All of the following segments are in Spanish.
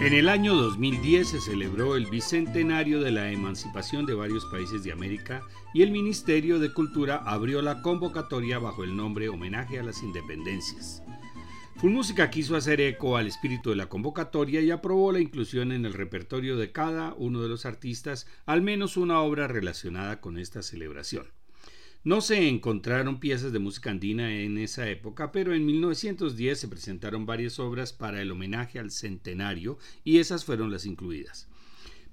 En el año 2010 se celebró el bicentenario de la emancipación de varios países de América y el Ministerio de Cultura abrió la convocatoria bajo el nombre Homenaje a las Independencias. Música quiso hacer eco al espíritu de la convocatoria y aprobó la inclusión en el repertorio de cada uno de los artistas al menos una obra relacionada con esta celebración. No se encontraron piezas de música andina en esa época, pero en 1910 se presentaron varias obras para el homenaje al centenario y esas fueron las incluidas.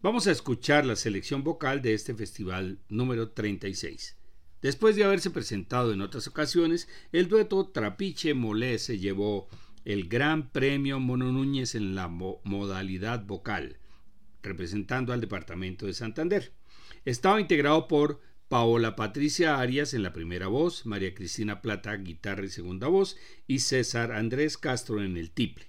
Vamos a escuchar la selección vocal de este festival número 36. Después de haberse presentado en otras ocasiones, el dueto Trapiche Molé se llevó el Gran Premio Mono Núñez en la modalidad vocal, representando al departamento de Santander. Estaba integrado por Paola Patricia Arias en la primera voz, María Cristina Plata guitarra y segunda voz y César Andrés Castro en el tiple.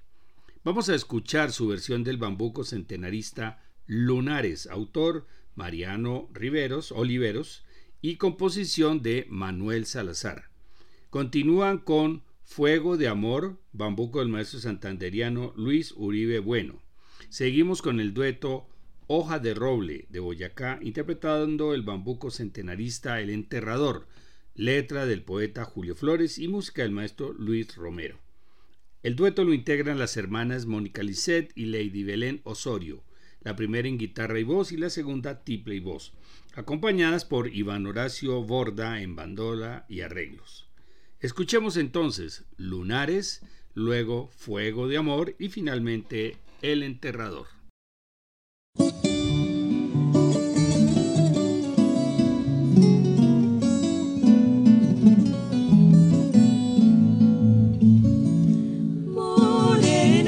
Vamos a escuchar su versión del bambuco centenarista Lunares, autor Mariano Riveros, Oliveros y composición de Manuel Salazar. Continúan con Fuego de Amor, bambuco del maestro santanderiano Luis Uribe Bueno. Seguimos con el dueto Hoja de Roble de Boyacá, interpretando el bambuco centenarista El Enterrador, letra del poeta Julio Flores y música del maestro Luis Romero. El dueto lo integran las hermanas Mónica Lisset y Lady Belén Osorio, la primera en guitarra y voz y la segunda tiple y voz, acompañadas por Iván Horacio Borda en bandola y arreglos. Escuchemos entonces Lunares, luego Fuego de Amor y finalmente El Enterrador.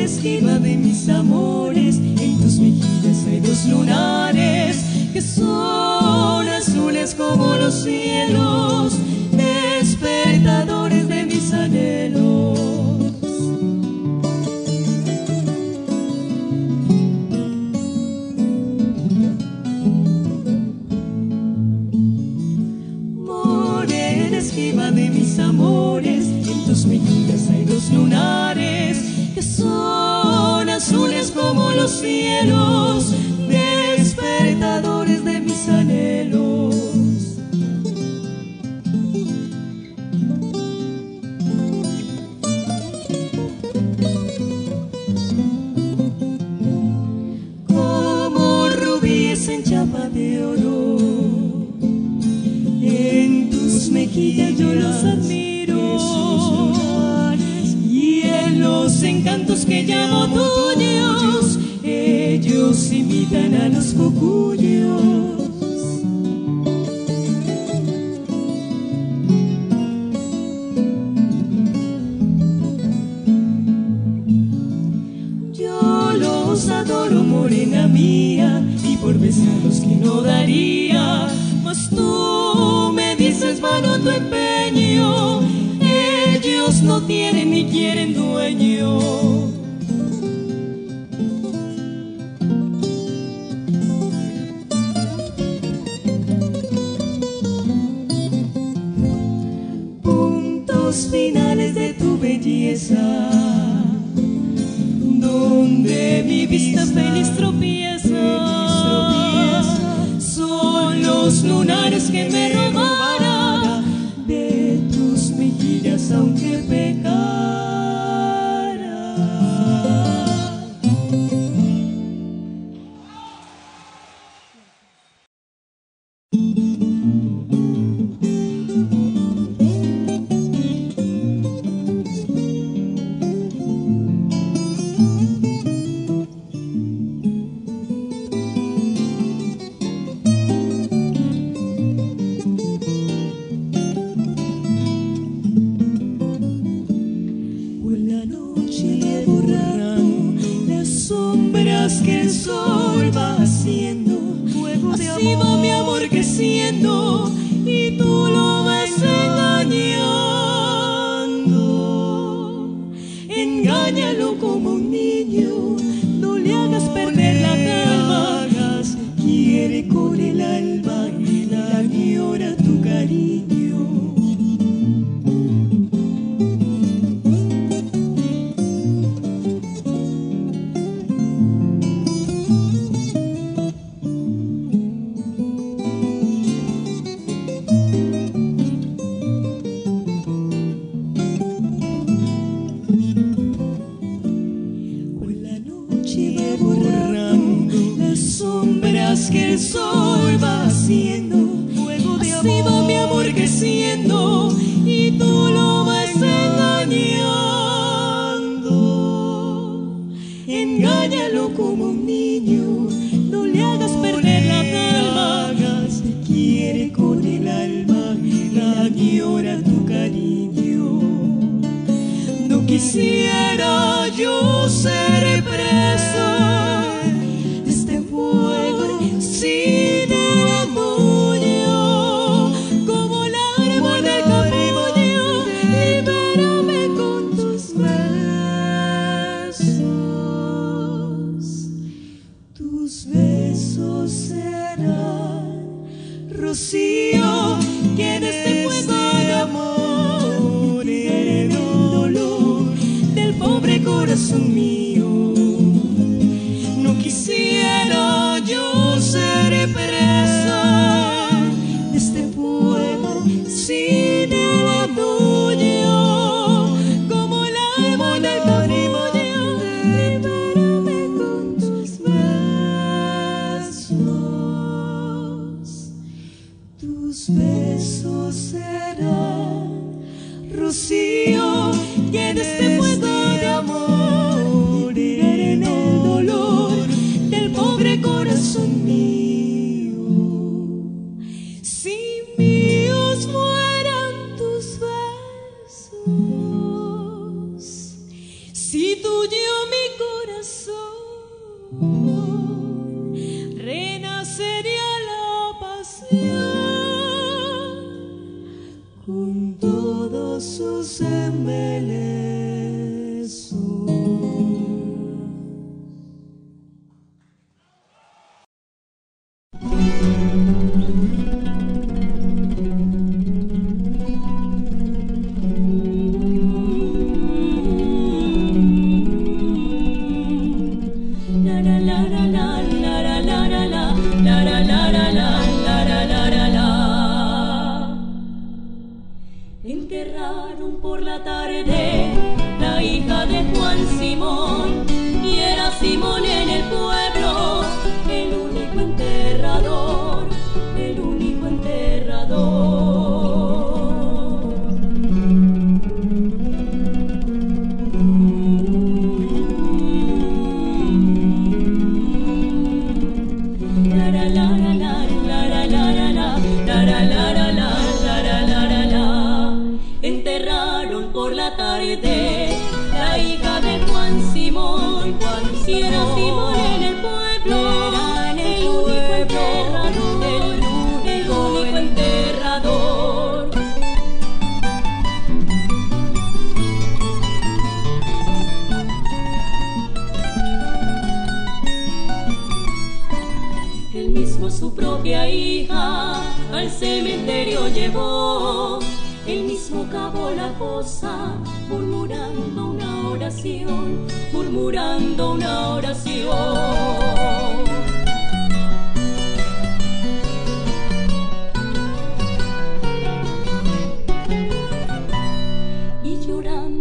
Esquiva de mis amores, en tus mejillas hay dos lunares que son azules como los cielos, cielos, despertadores de mis anhelos. Como rubíes en chapa de oro, en tus mejillas yo los admiro. encantos que llamo tuyos, ellos imitan a los cocuyos. Yo los adoro, morena mía, y por besarlos que no daría, mas tú me dices vano tu empeño ellos no tienen ni quieren dueño. Puntos finales de tu belleza, donde mi vista feliz tropieza, son los lunares que me robaron que el sol va haciendo, fuego de amor. Así va mi amor creciendo y tú lo vas engañando. Engáñalo como un niño, no le hagas perder la calma. Quiere con el alma, la añora tu cariño. No quisiera yo ser presa sus emeles.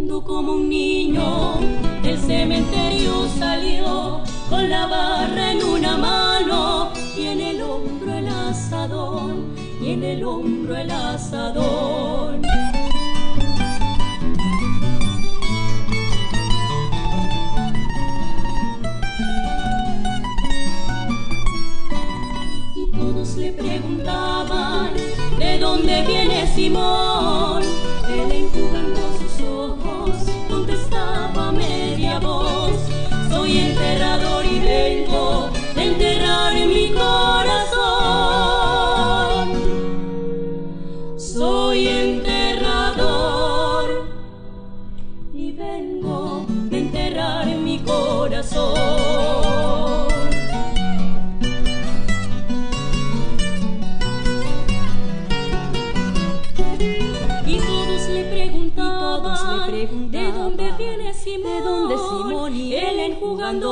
Como un niño, del cementerio salió con la barra en una mano y en el hombro el asadón, y en el hombro el asadón. Lord.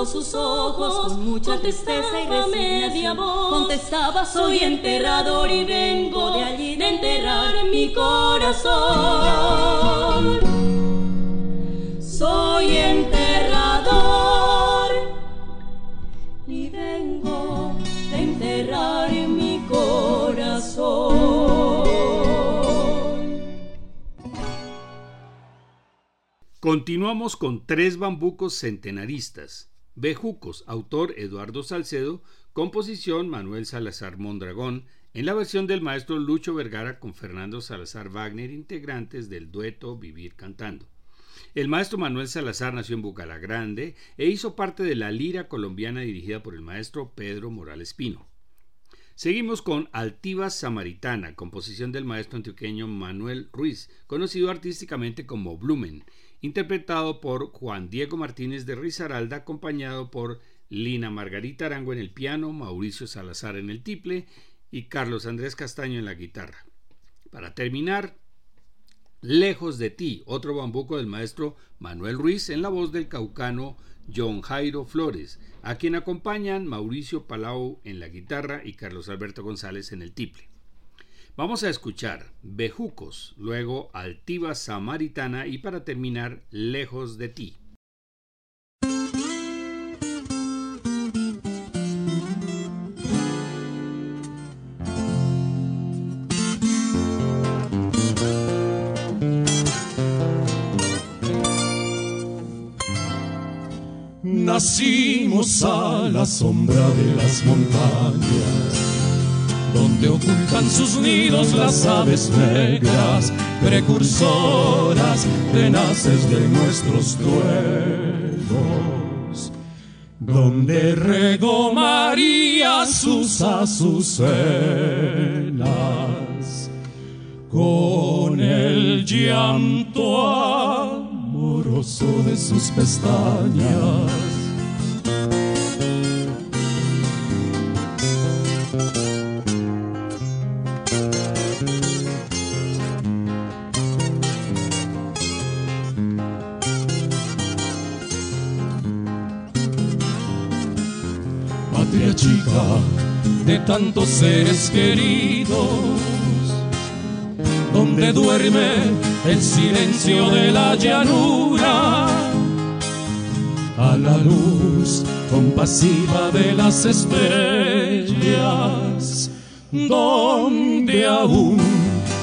sus ojos con mucha tristeza y resignación. Contestaba, soy enterrador y vengo de allí de enterrar mi corazón. Soy enterrador y vengo de enterrar mi corazón. Continuamos con tres bambucos centenaristas Bejucos, autor Eduardo Salcedo, composición Manuel Salazar Mondragón, en la versión del maestro Lucho Vergara con Fernando Salazar Wagner, integrantes del dueto Vivir Cantando. El maestro Manuel Salazar nació en Bucalagrande e hizo parte de la lira colombiana dirigida por el maestro Pedro Morales Pino. Seguimos con Altiva Samaritana, composición del maestro antioqueño Manuel Ruiz, conocido artísticamente como Blumen, interpretado por Juan Diego Martínez de Risaralda, acompañado por Lina Margarita Arango en el piano, Mauricio Salazar en el tiple y Carlos Andrés Castaño en la guitarra. Para terminar, Lejos de ti, otro bambuco del maestro Manuel Ruiz en la voz del caucano John Jairo Flores, a quien acompañan Mauricio Palau en la guitarra y Carlos Alberto González en el tiple. Vamos a escuchar Bejucos, luego Altiva Samaritana y para terminar Lejos de ti. Nacimos a la sombra de las montañas donde ocultan sus nidos las aves negras, precursoras, tenaces de nuestros duelos, donde regó María sus azucenas, con el llanto amoroso de sus pestañas tantos seres queridos, donde duerme el silencio de la llanura, a la luz compasiva de las estrellas, donde aún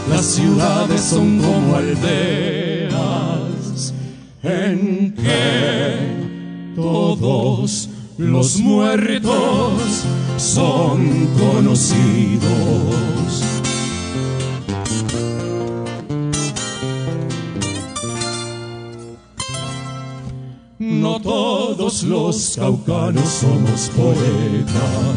las ciudades son como aldeas, en que todos los muertos son conocidos. No todos los caucanos somos poetas,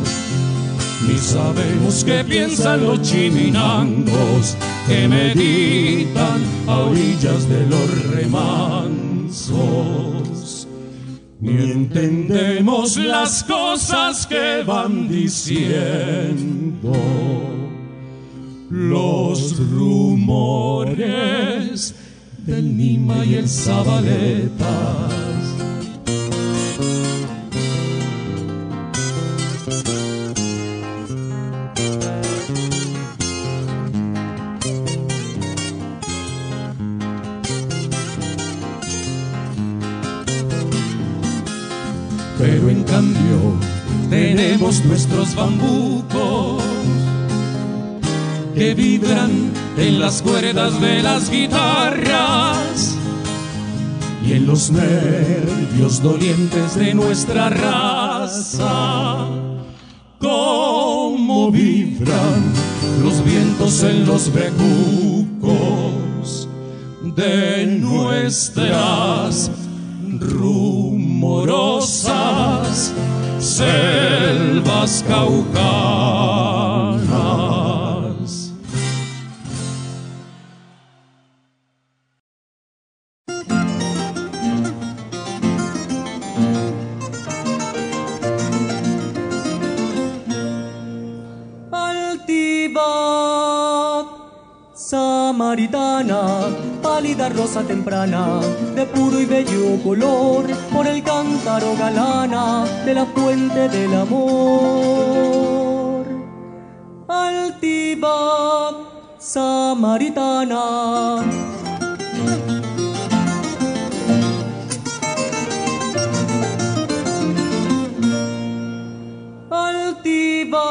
ni sabemos qué piensan los chiminangos que meditan a orillas de los remansos ni entendemos las cosas que van diciendo. Los rumores del Nima y el Zabaleta nuestros bambucos que vibran en las cuerdas de las guitarras y en los nervios dolientes de nuestra raza. Como vibran los vientos en los bejucos de nuestras rumorosas Tasca o. pálida rosa temprana, de puro y bello color, por el cántaro galana de la fuente del amor. Altiva Samaritana. Altiva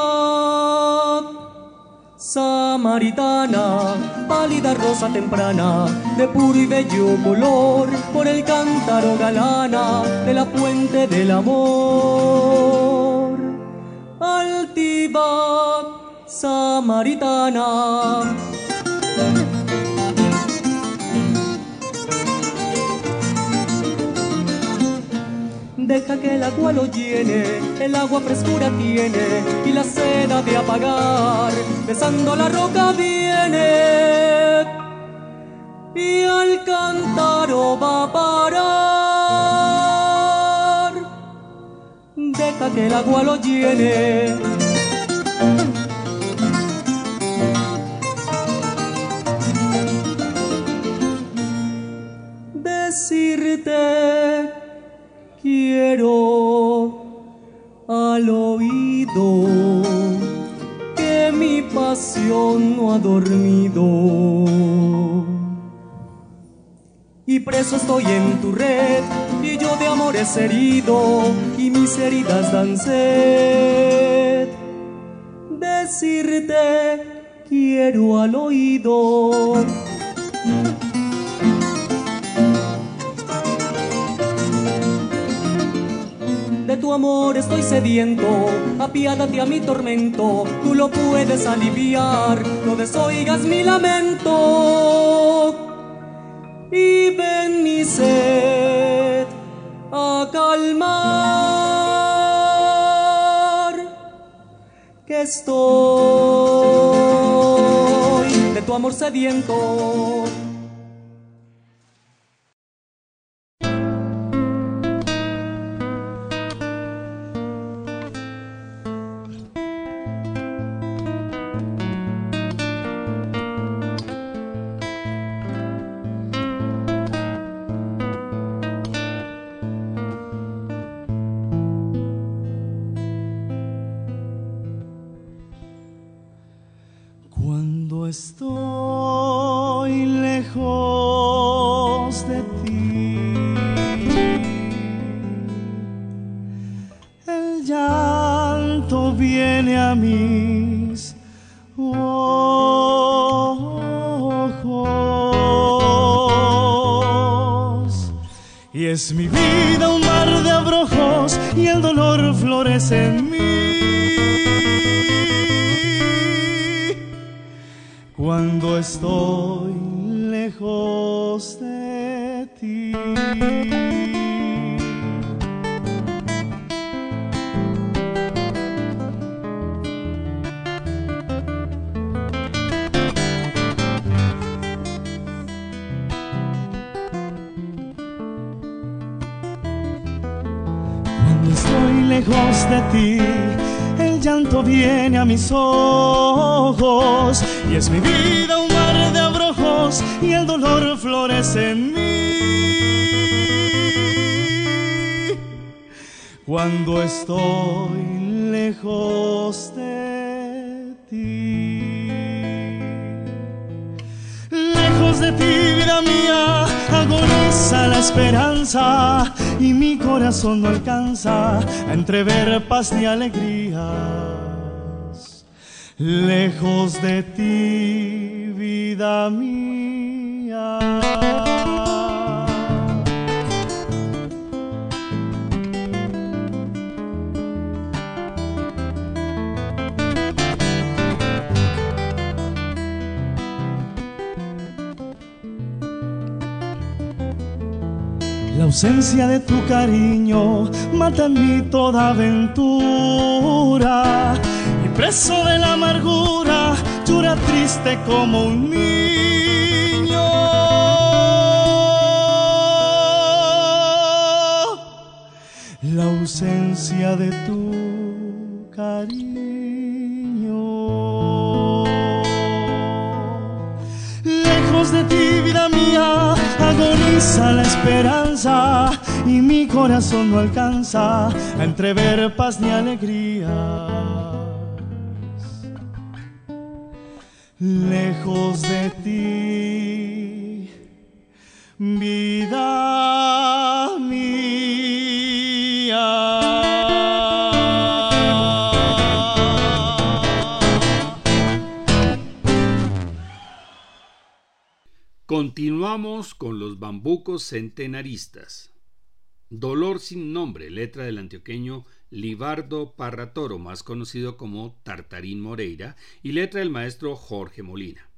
Samaritana, pálida rosa temprana, de puro y bello color, por el cántaro galana de la fuente del amor. Altiva, samaritana. Deja que el agua lo llene, el agua frescura tiene y la seda de apagar, besando la roca viene y al cántaro va a parar. Deja que el agua lo llene. Decirte quiero al oído que mi pasión no ha dormido. Y preso estoy en tu red, y yo de amores herido, y mis heridas dan sed. Decirte quiero al oído. Tu amor estoy sediento, apiádate a mi tormento, tú lo puedes aliviar, no desoigas mi lamento. Y ven mi sed a calmar, que estoy de tu amor sediento. Cuando estoy lejos de ti. Cuando estoy lejos de ti, el llanto viene a mis ojos es mi vida un mar de abrojos y el dolor florece en mí. Cuando estoy lejos de ti. Lejos de ti, vida mía, agoniza la esperanza y mi corazón no alcanza a entrever paz ni alegrías. Lejos de ti, vida mía. La ausencia de tu cariño mata en mí toda aventura. Preso de la amargura, llora triste como un niño. La ausencia de tu cariño. Lejos de ti, vida mía, agoniza la esperanza y mi corazón no alcanza a entrever paz ni alegría. lejos de ti, vida mía. Continuamos con los bambucos centenaristas. Dolor sin nombre, letra del antioqueño Libardo Parratoro, más conocido como Tartarín Moreira, y letra del maestro Jorge Molina.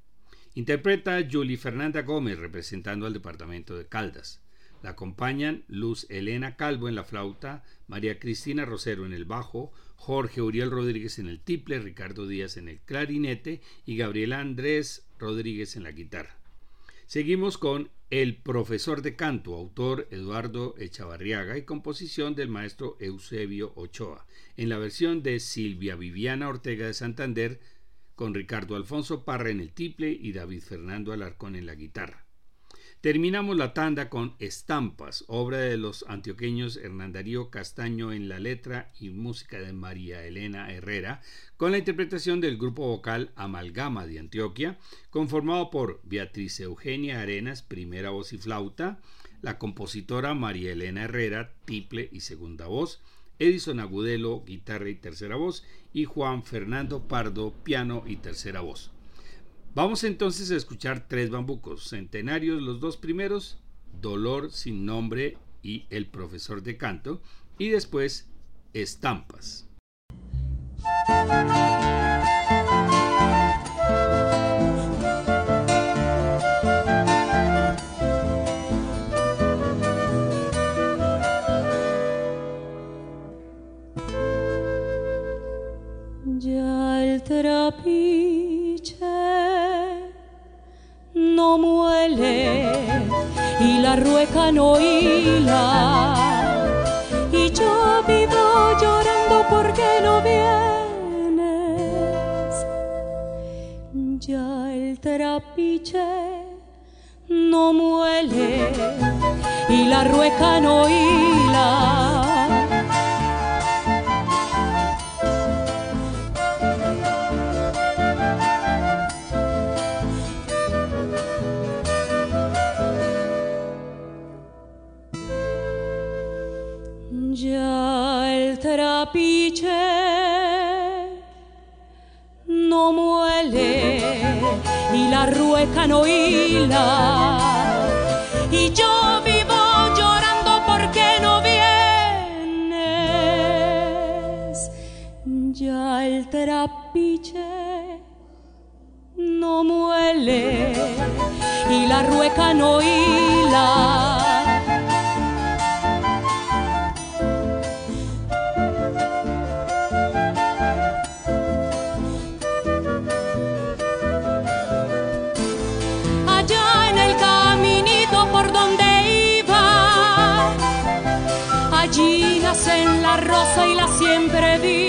Interpreta Julie Fernanda Gómez representando al departamento de Caldas. La acompañan Luz Elena Calvo en la flauta, María Cristina Rosero en el bajo, Jorge Uriel Rodríguez en el tiple, Ricardo Díaz en el clarinete y Gabriela Andrés Rodríguez en la guitarra. Seguimos con El profesor de canto, autor Eduardo Echavarriaga y composición del maestro Eusebio Ochoa, en la versión de Silvia Viviana Ortega de Santander, con Ricardo Alfonso Parra en el tiple y David Fernando Alarcón en la guitarra. Terminamos la tanda con Estampas, obra de los antioqueños Hernán Darío Castaño en la letra y música de María Elena Herrera, con la interpretación del grupo vocal Amalgama de Antioquia, conformado por Beatriz Eugenia Arenas, primera voz y flauta, la compositora María Elena Herrera, tiple y segunda voz, Edison Agudelo, guitarra y tercera voz, y Juan Fernando Pardo, piano y tercera voz. Vamos entonces a escuchar tres bambucos, centenarios los dos primeros, Dolor sin nombre y El profesor de canto, y después Estampas. La rueca no hila. Y yo vivo llorando porque no vienes. Ya el trapiche no muele y la rueca no hila. La rueca no hila. Y yo vivo llorando porque no vienes. Ya el trapiche no muele y la rueca no hila. Nacen la rosa y la siempre viva.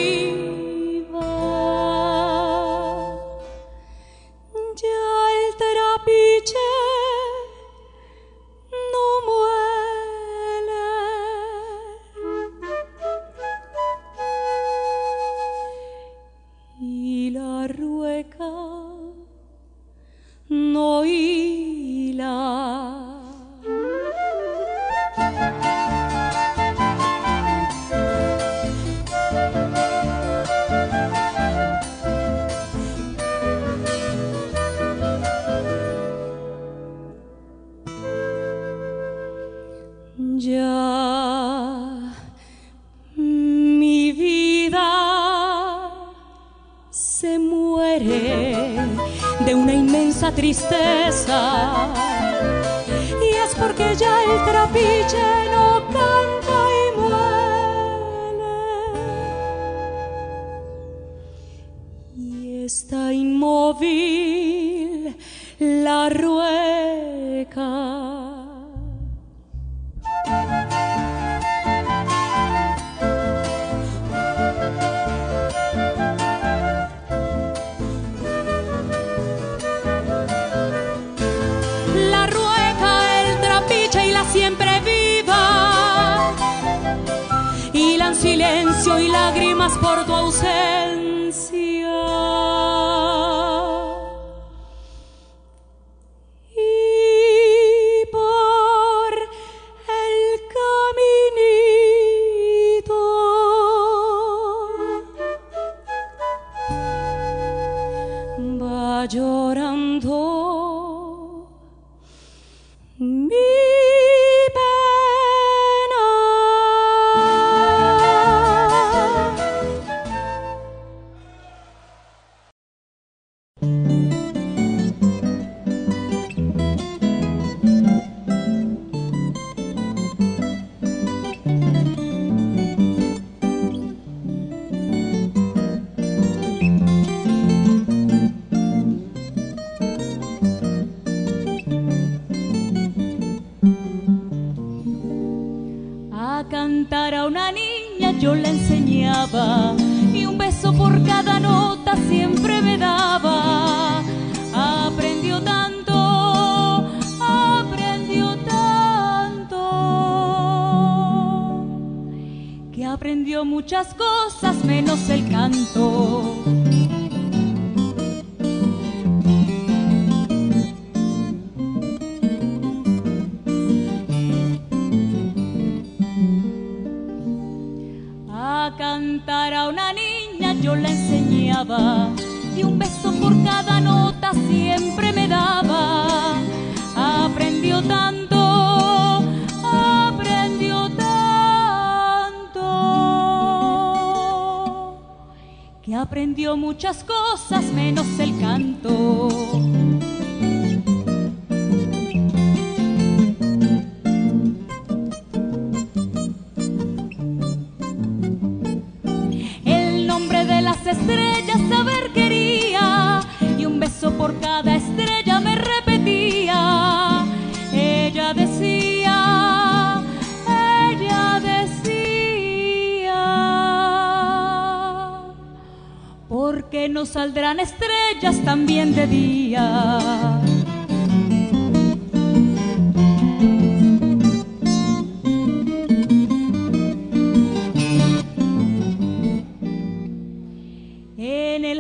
Porque no saldrán estrellas también de día.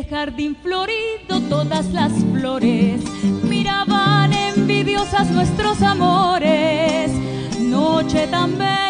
jardín florido todas las flores miraban envidiosas nuestros amores. Noche tan bella,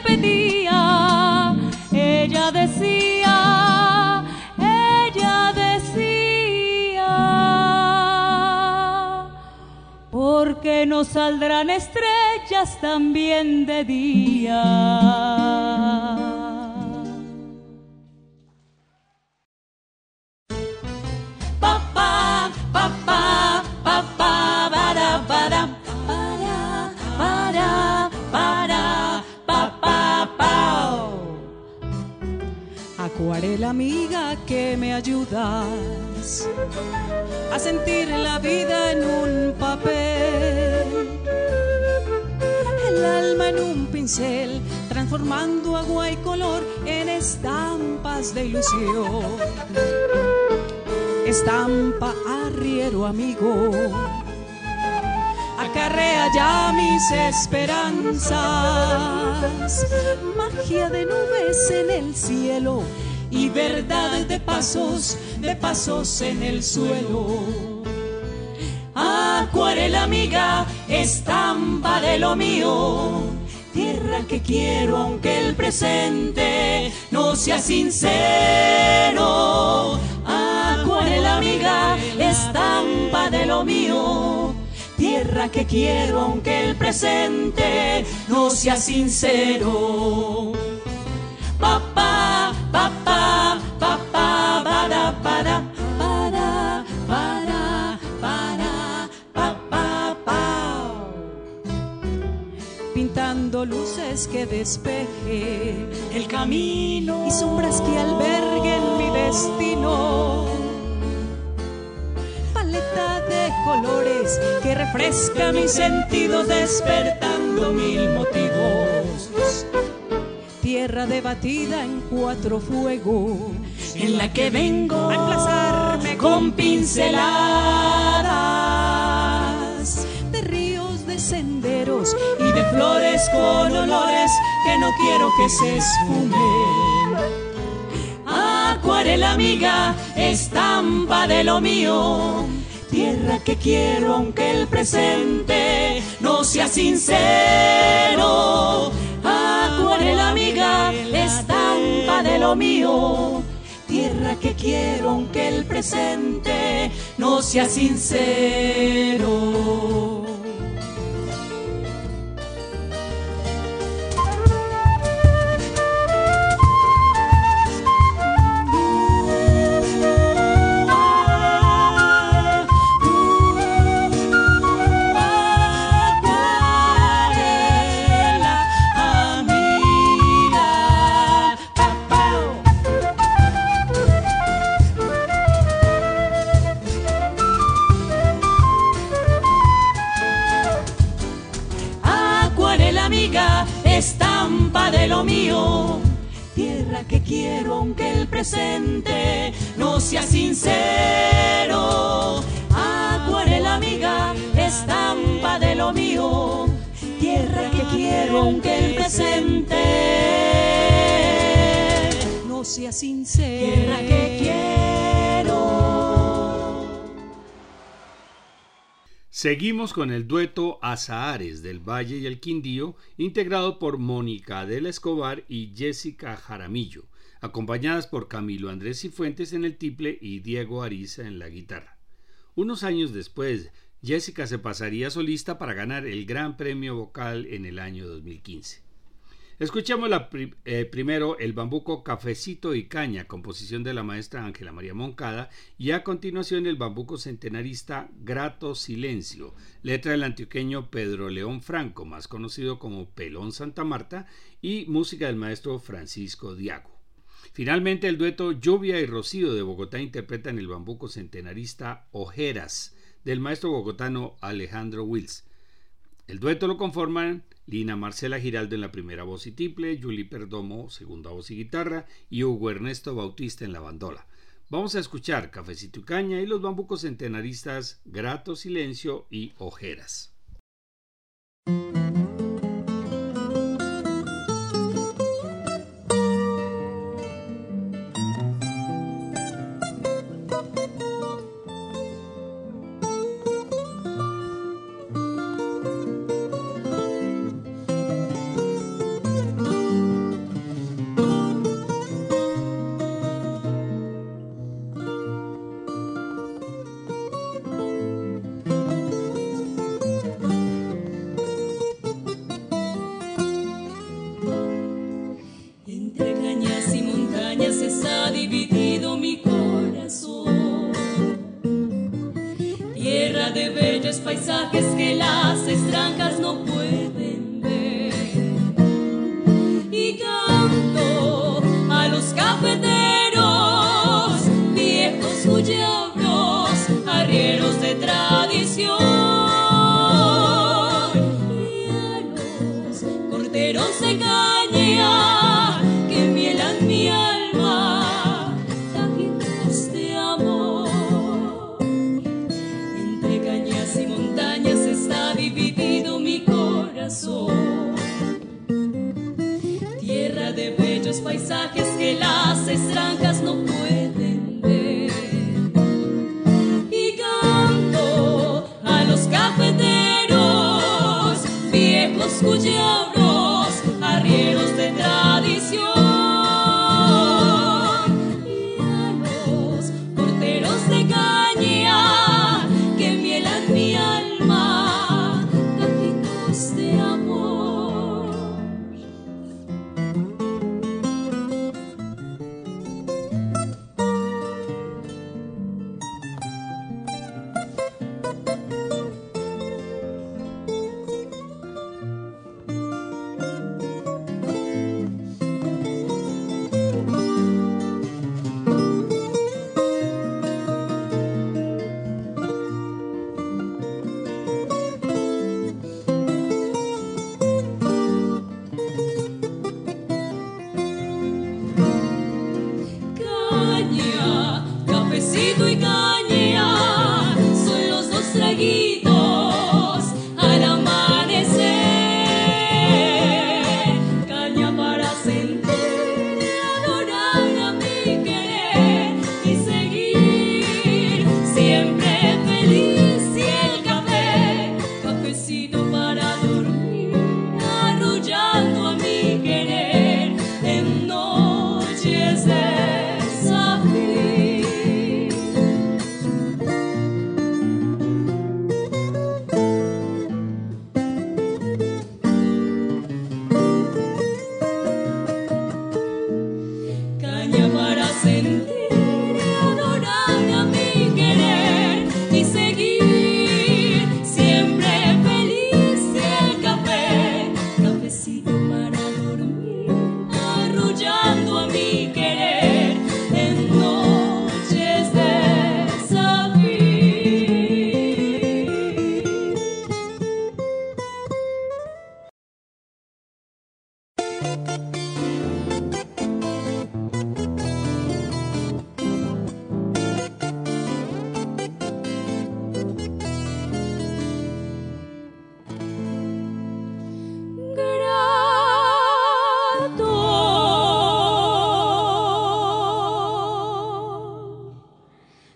saldrán estrellas también de día. la amiga que me ayudas a sentir la vida en un papel. Pincel, transformando agua y color en estampas de ilusión. Estampa arriero amigo, acarrea ya mis esperanzas. Magia de nubes en el cielo y verdad de pasos, de pasos en el suelo. Acuarela amiga, estampa de lo mío, tierra que quiero aunque el presente no sea sincero. Acuarela amiga, estampa de lo mío, tierra que quiero aunque el presente no sea sincero. Luces que despeje el camino y sombras que alberguen mi destino. Paleta de colores que refresca mis sentidos despertando mil motivos tierra debatida en cuatro fuegos, en la que vengo a emplazarme con pinceladas y de flores con olores que no quiero que se esfumen. Acuarela amiga, estampa de lo mío tierra que quiero aunque el presente no sea sincero la amiga, estampa de lo mío. Tierra que quiero aunque el presente no sea sincero. Seguimos con el dueto Azahares del Valle y el Quindío, integrado por Mónica Adela Escobar y Jessica Jaramillo, acompañadas por Camilo Andrés Cifuentes en el tiple y Diego Ariza en la guitarra. Unos años después, Jessica se pasaría solista para ganar el Gran Premio Vocal en el año 2015. Escuchamos eh, primero el bambuco Cafecito y Caña, composición de la maestra Ángela María Moncada, y a continuación el bambuco centenarista Grato Silencio, letra del antioqueño Pedro León Franco, más conocido como Pelón Santa Marta, y música del maestro Francisco Diago. Finalmente el dueto Lluvia y Rocío de Bogotá interpretan el bambuco centenarista Ojeras, del maestro bogotano Alejandro Wills. El dueto lo conforman Lina Marcela Giraldo en la primera voz y tiple, Julie Perdomo, segunda voz y guitarra, y Hugo Ernesto Bautista en la bandola. Vamos a escuchar Cafecito y Caña y los bambucos centenaristas Grato Silencio y Ojeras.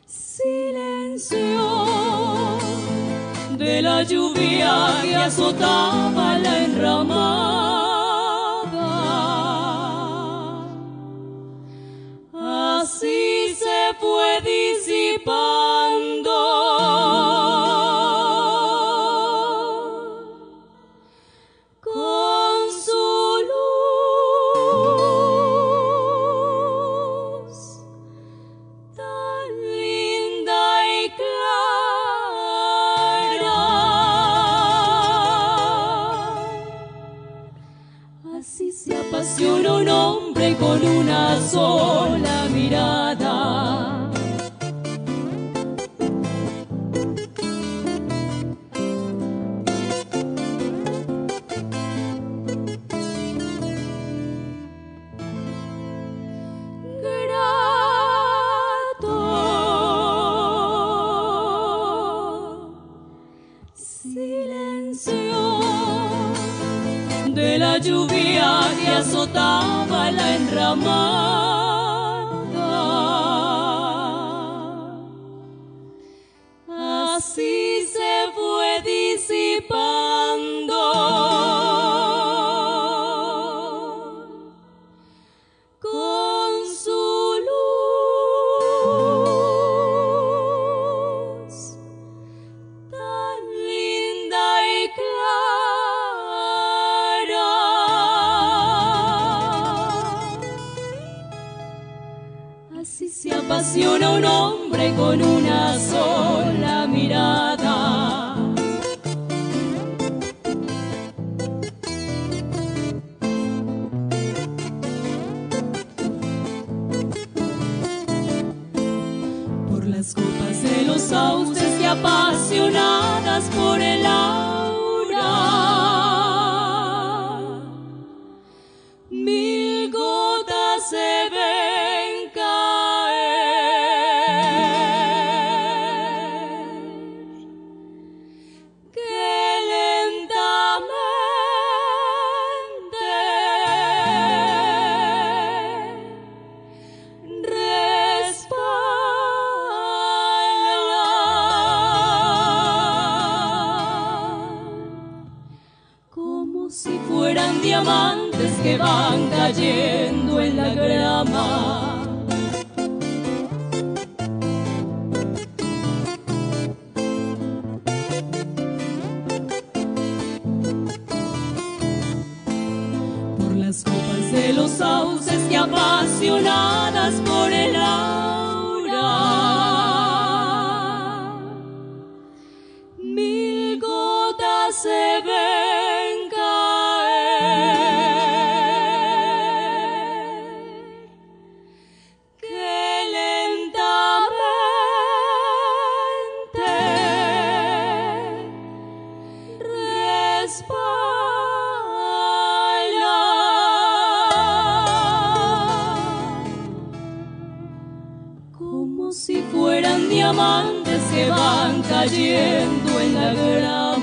Silencio de La lluvia que azotaba la enramada. Con una diamantes que van cayendo en la grama.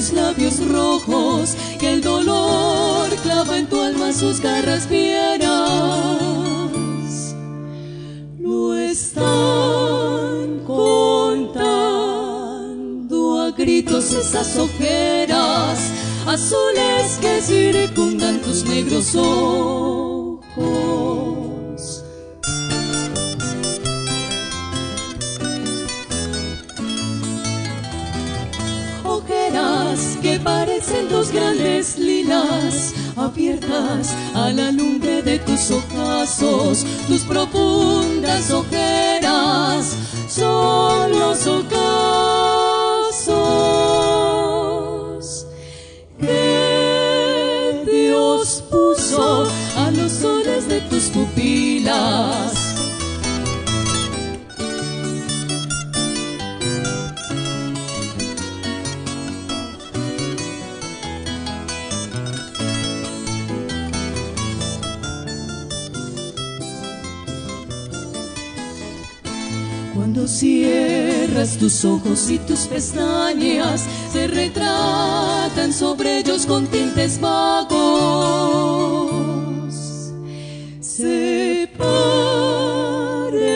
Tus labios rojos que el dolor clava en tu alma sus garras fieras. No están contando a gritos esas ojeras azules que circundan tus negros ojos. Parecen dos grandes lilas abiertas a la lumbre de tus ojazos, tus profundas ojeras son los ocasos que Dios puso a los soles de tus pupilas. Cierras tus ojos y tus pestañas se retratan sobre ellos con tintes vagos. Se parecen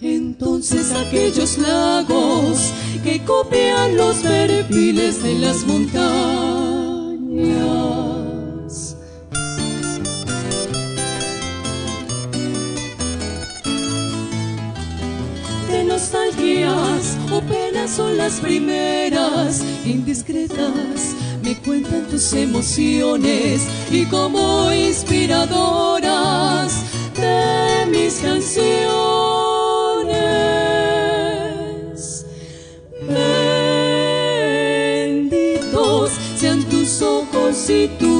entonces aquellos lagos que copian los perfiles de las montañas. Nostalgias o penas son las primeras, indiscretas, me cuentan tus emociones y como inspiradoras de mis canciones. Benditos sean tus ojos y tus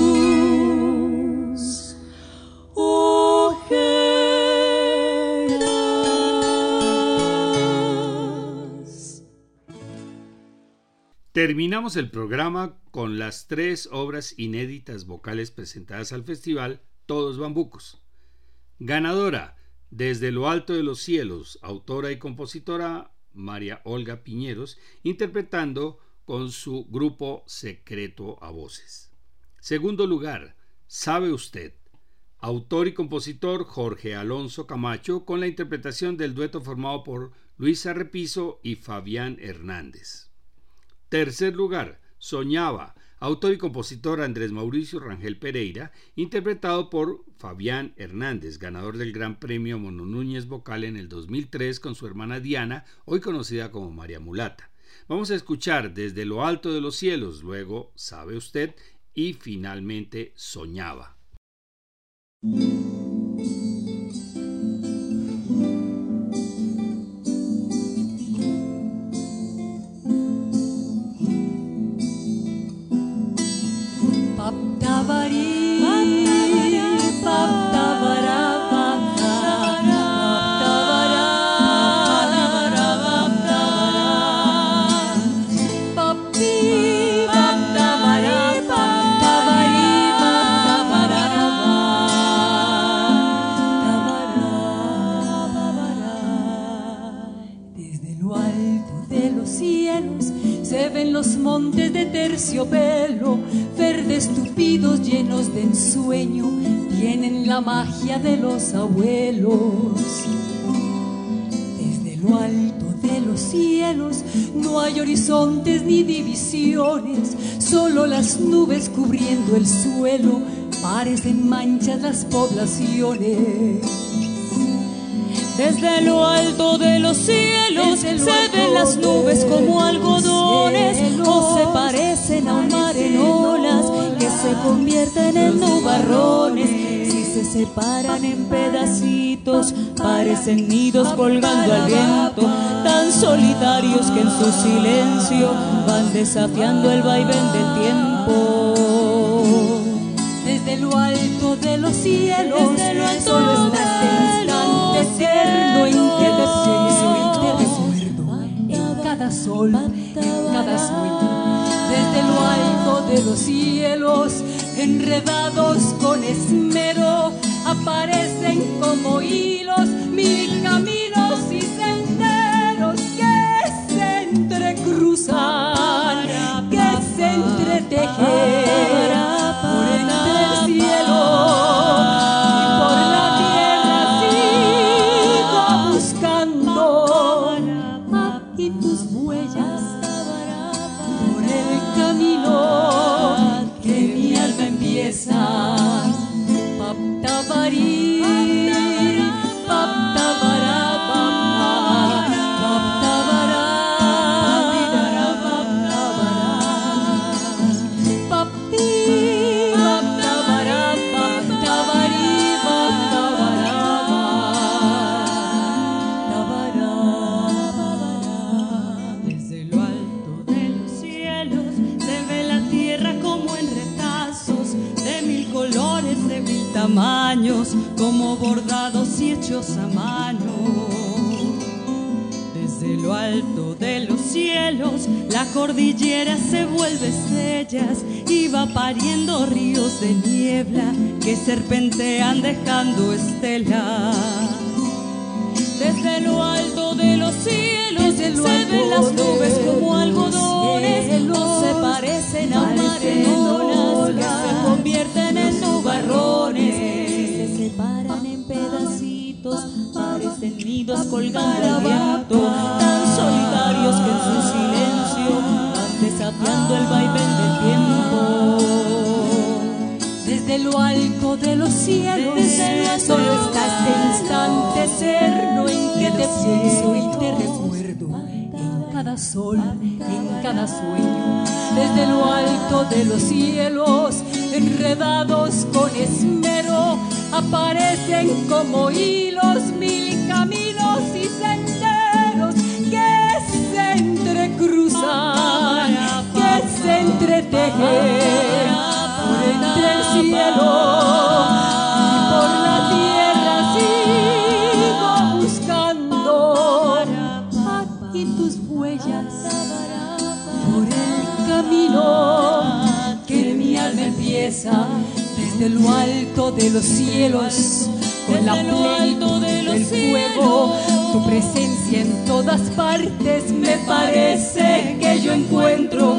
Terminamos el programa con las tres obras inéditas vocales presentadas al festival Todos Bambucos. Ganadora, Desde lo Alto de los Cielos, autora y compositora María Olga Piñeros, interpretando con su grupo Secreto a Voces. Segundo lugar, Sabe Usted, autor y compositor Jorge Alonso Camacho, con la interpretación del dueto formado por Luisa Repiso y Fabián Hernández. Tercer lugar, Soñaba, autor y compositor Andrés Mauricio Rangel Pereira, interpretado por Fabián Hernández, ganador del Gran Premio Mono Núñez Vocal en el 2003 con su hermana Diana, hoy conocida como María Mulata. Vamos a escuchar desde lo alto de los cielos, luego Sabe usted y finalmente Soñaba. говорит. Magia de los abuelos. Desde lo alto de los cielos no hay horizontes ni divisiones, solo las nubes cubriendo el suelo parecen manchas las poblaciones. Desde lo alto de los cielos se ven las nubes como algodones o se parecen a un mar en olas que se convierten en nubarrones separan en pedacitos, parecen nidos colgando al viento, tan solitarios que en su silencio van desafiando el vaivén del tiempo. Desde lo alto de los cielos, Desde lo alto solo estás instante eterno en que en cada sol, en cada sueño. Desde lo alto de los cielos, enredados con esmero, aparecen como hilos mil caminos y senderos que se entrecruzan, que se entretejen se vuelve estrellas y va pariendo ríos de niebla que serpentean dejando estelas. Desde lo alto de los cielos se ven las nubes como algodones, no se parecen a maremolas que se convierten en nubarrones. Se separan en pedacitos, parecen nidos colgando al viento, tan solitarios que en su silencio el vaivén del tiempo. Desde lo alto de los cielos, solo está este instante eterno en que te pienso y te recuerdo. En cada sol, en cada sueño, desde lo alto de los cielos, enredados con esmero, aparecen como hilos mil caminos y senderos que se entrecruzan, por entre el cielo y por la tierra sigo buscando aquí tus huellas por el camino que mi alma empieza desde lo alto de los cielos con la plenitud del fuego. tu presencia en todas partes me parece que yo encuentro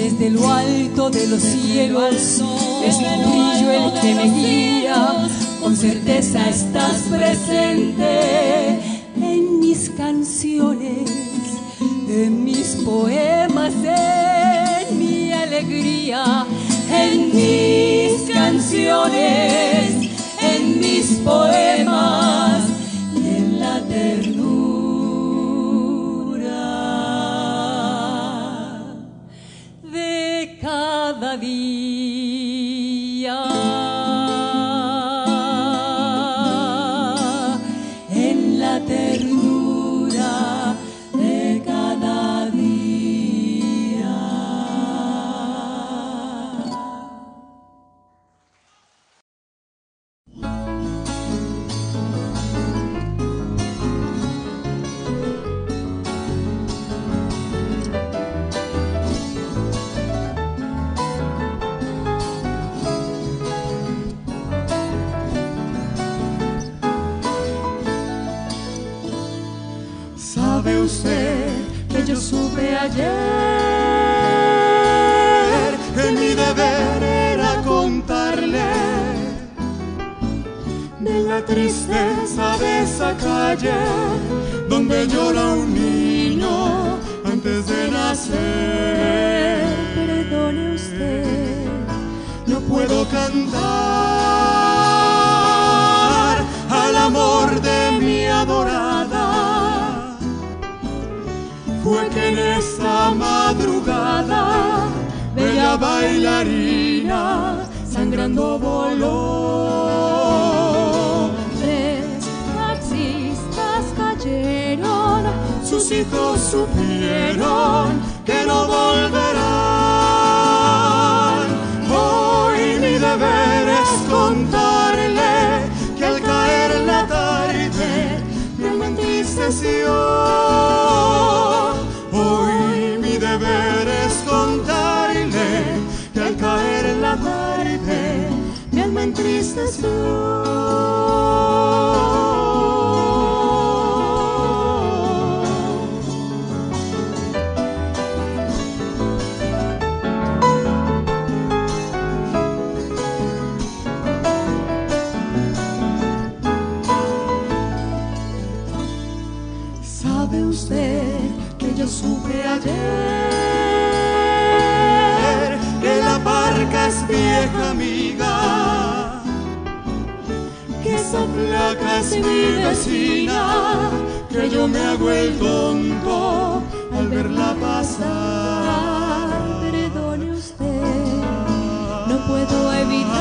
desde lo alto de los cielos. Es tu brillo el que me guía. Con certeza estás presente en mis canciones en mis poemas en mi alegría en mis canciones en mis poemas cada donde llora un niño antes de nacer? Perdone usted. no puedo cantar al amor de mi adorada. Fue que en esa madrugada, bella bailarina, sangrando voló. Sus hijos supieron que no volverán. Hoy mi deber es contarle que al caer la tarde me entristeció. Hoy mi deber es contarle que al caer la tarde casi mi vecina, que yo me hago el tonto al verla pasar. Perdone usted, no puedo evitar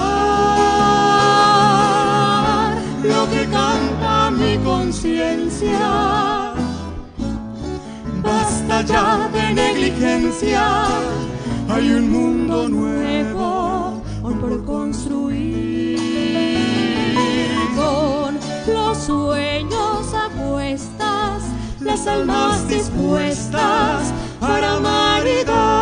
lo que canta mi conciencia. Basta ya de negligencia, hay un mundo nuevo por construir los sueños acuestas, las almas dispuestas para maridar.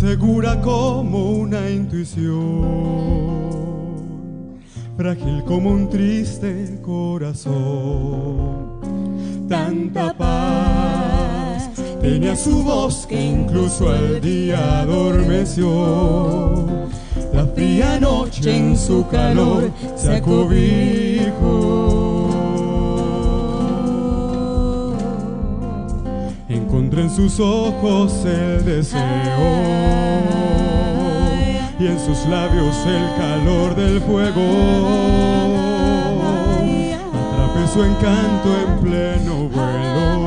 Segura como una intuición, frágil como un triste corazón. Tanta paz tenía su voz que incluso al día adormeció. La fría noche en su calor se acobijó. en sus ojos el deseo y en sus labios el calor del fuego. Atrapé su encanto en pleno vuelo,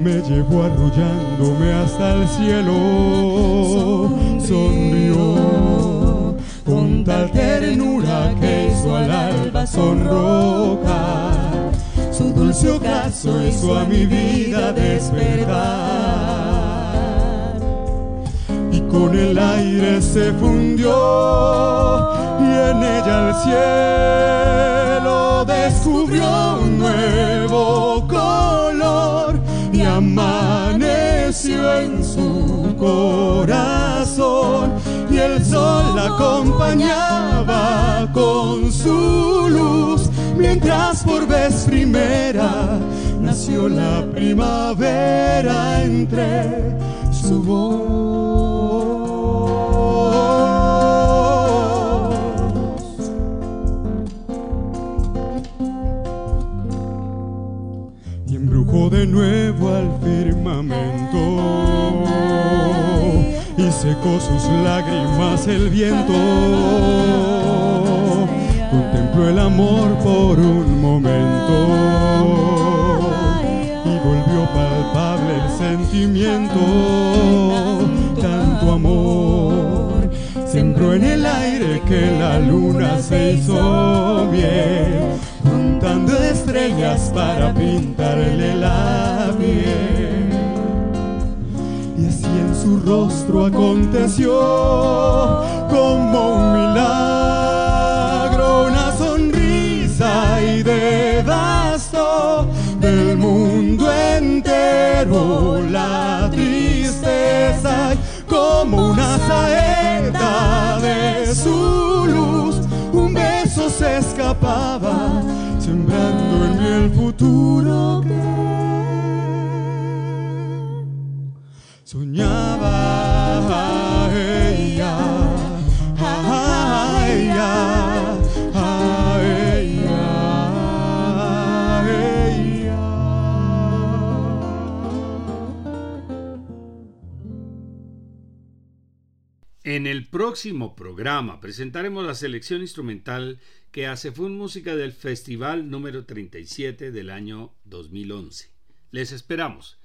me llevó arrullándome hasta el cielo. Sonrió con tal ternura que hizo al alba sonrojar su dulce ocaso hizo a mi vida despertar. Y con el aire se fundió y en ella el cielo descubrió un nuevo y amaneció en su corazón y el sol la acompañaba con su luz mientras por vez primera nació la primavera entre su voz. Y embrujó de nuevo al firmamento secó sus lágrimas el viento contempló el amor por un momento y volvió palpable el sentimiento, tanto amor. Sembró en el aire que la luna se hizo bien, juntando estrellas para pintarle la piel. Y así en su rostro aconteció como un milagro y devastó del mundo entero. La tristeza como una saeta de su luz un beso se escapaba sembrando en mí el futuro que En el próximo programa presentaremos la selección instrumental que hace Fun Música del Festival número 37 del año 2011. Les esperamos.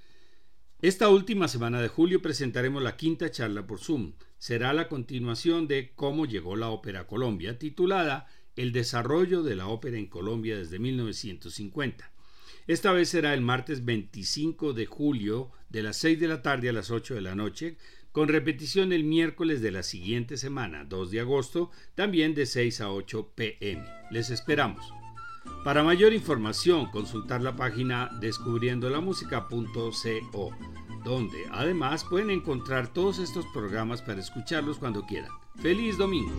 Esta última semana de julio presentaremos la quinta charla por Zoom. Será la continuación de Cómo llegó la ópera a Colombia, titulada El desarrollo de la ópera en Colombia desde 1950. Esta vez será el martes 25 de julio de las 6 de la tarde a las 8 de la noche, con repetición el miércoles de la siguiente semana, 2 de agosto, también de 6 a 8 pm. Les esperamos. Para mayor información, consultar la página descubriendolamusica.co, donde además pueden encontrar todos estos programas para escucharlos cuando quieran. ¡Feliz domingo!